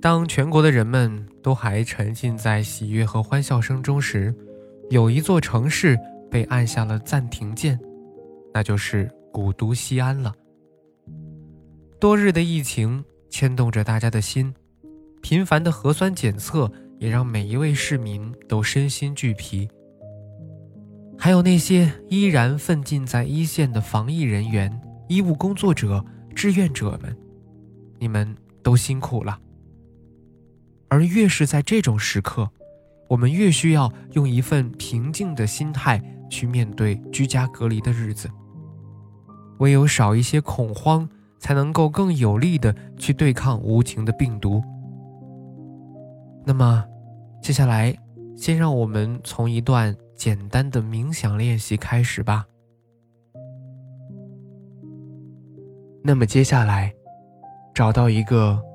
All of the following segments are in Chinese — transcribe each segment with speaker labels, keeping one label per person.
Speaker 1: 当全国的人们都还沉浸在喜悦和欢笑声中时，有一座城市被按下了暂停键，那就是古都西安了。多日的疫情牵动着大家的心，频繁的核酸检测也让每一位市民都身心俱疲。还有那些依然奋进在一线的防疫人员、医务工作者、志愿者们，你们。都辛苦了，而越是在这种时刻，我们越需要用一份平静的心态去面对居家隔离的日子。唯有少一些恐慌，才能够更有力的去对抗无情的病毒。那么，接下来，先让我们从一段简单的冥想练习开始吧。那么接下来。找到一个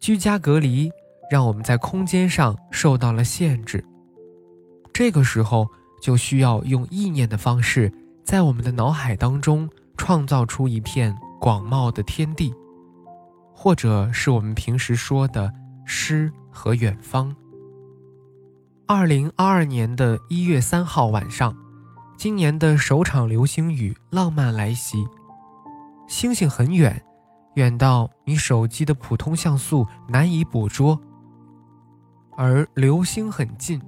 Speaker 1: 居家隔离让我们在空间上受到了限制，这个时候就需要用意念的方式，在我们的脑海当中创造出一片广袤的天地，或者是我们平时说的诗和远方。二零二二年的一月三号晚上，今年的首场流星雨浪漫来袭。星星很远，远到你手机的普通像素难以捕捉；而流星很近，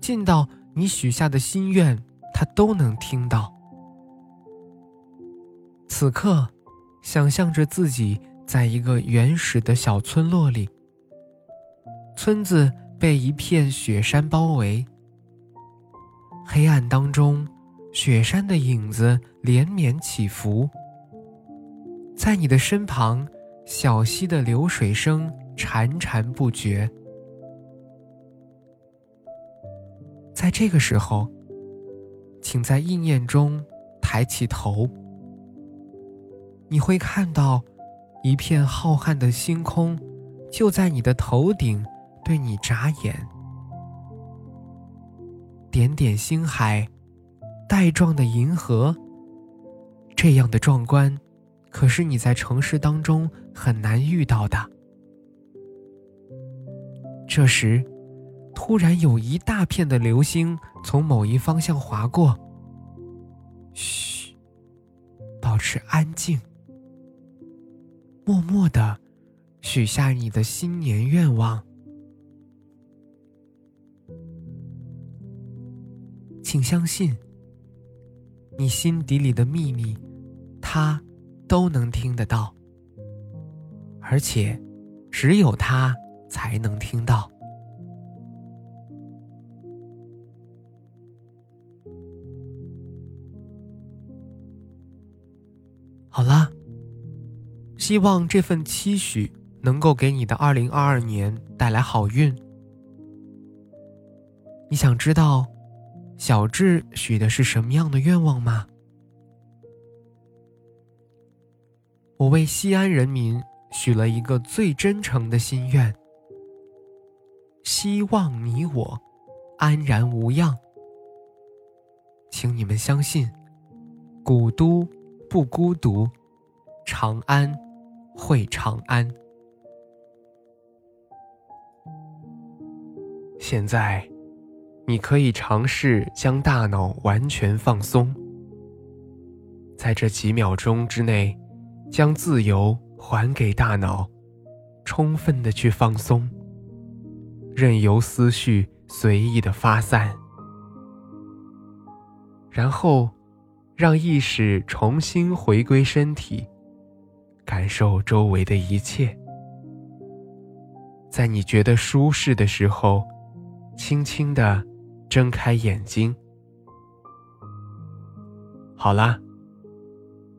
Speaker 1: 近到你许下的心愿，它都能听到。此刻，想象着自己在一个原始的小村落里，村子。被一片雪山包围，黑暗当中，雪山的影子连绵起伏。在你的身旁，小溪的流水声潺潺不绝。在这个时候，请在意念中抬起头，你会看到一片浩瀚的星空，就在你的头顶。对你眨眼，点点星海，带状的银河，这样的壮观，可是你在城市当中很难遇到的。这时，突然有一大片的流星从某一方向划过。嘘，保持安静，默默的许下你的新年愿望。请相信，你心底里的秘密，他都能听得到，而且只有他才能听到。好了，希望这份期许能够给你的二零二二年带来好运。你想知道？小智许的是什么样的愿望吗？我为西安人民许了一个最真诚的心愿，希望你我安然无恙。请你们相信，古都不孤独，长安会长安。现在。你可以尝试将大脑完全放松，在这几秒钟之内，将自由还给大脑，充分的去放松，任由思绪随意的发散，然后让意识重新回归身体，感受周围的一切。在你觉得舒适的时候，轻轻的。睁开眼睛。好啦，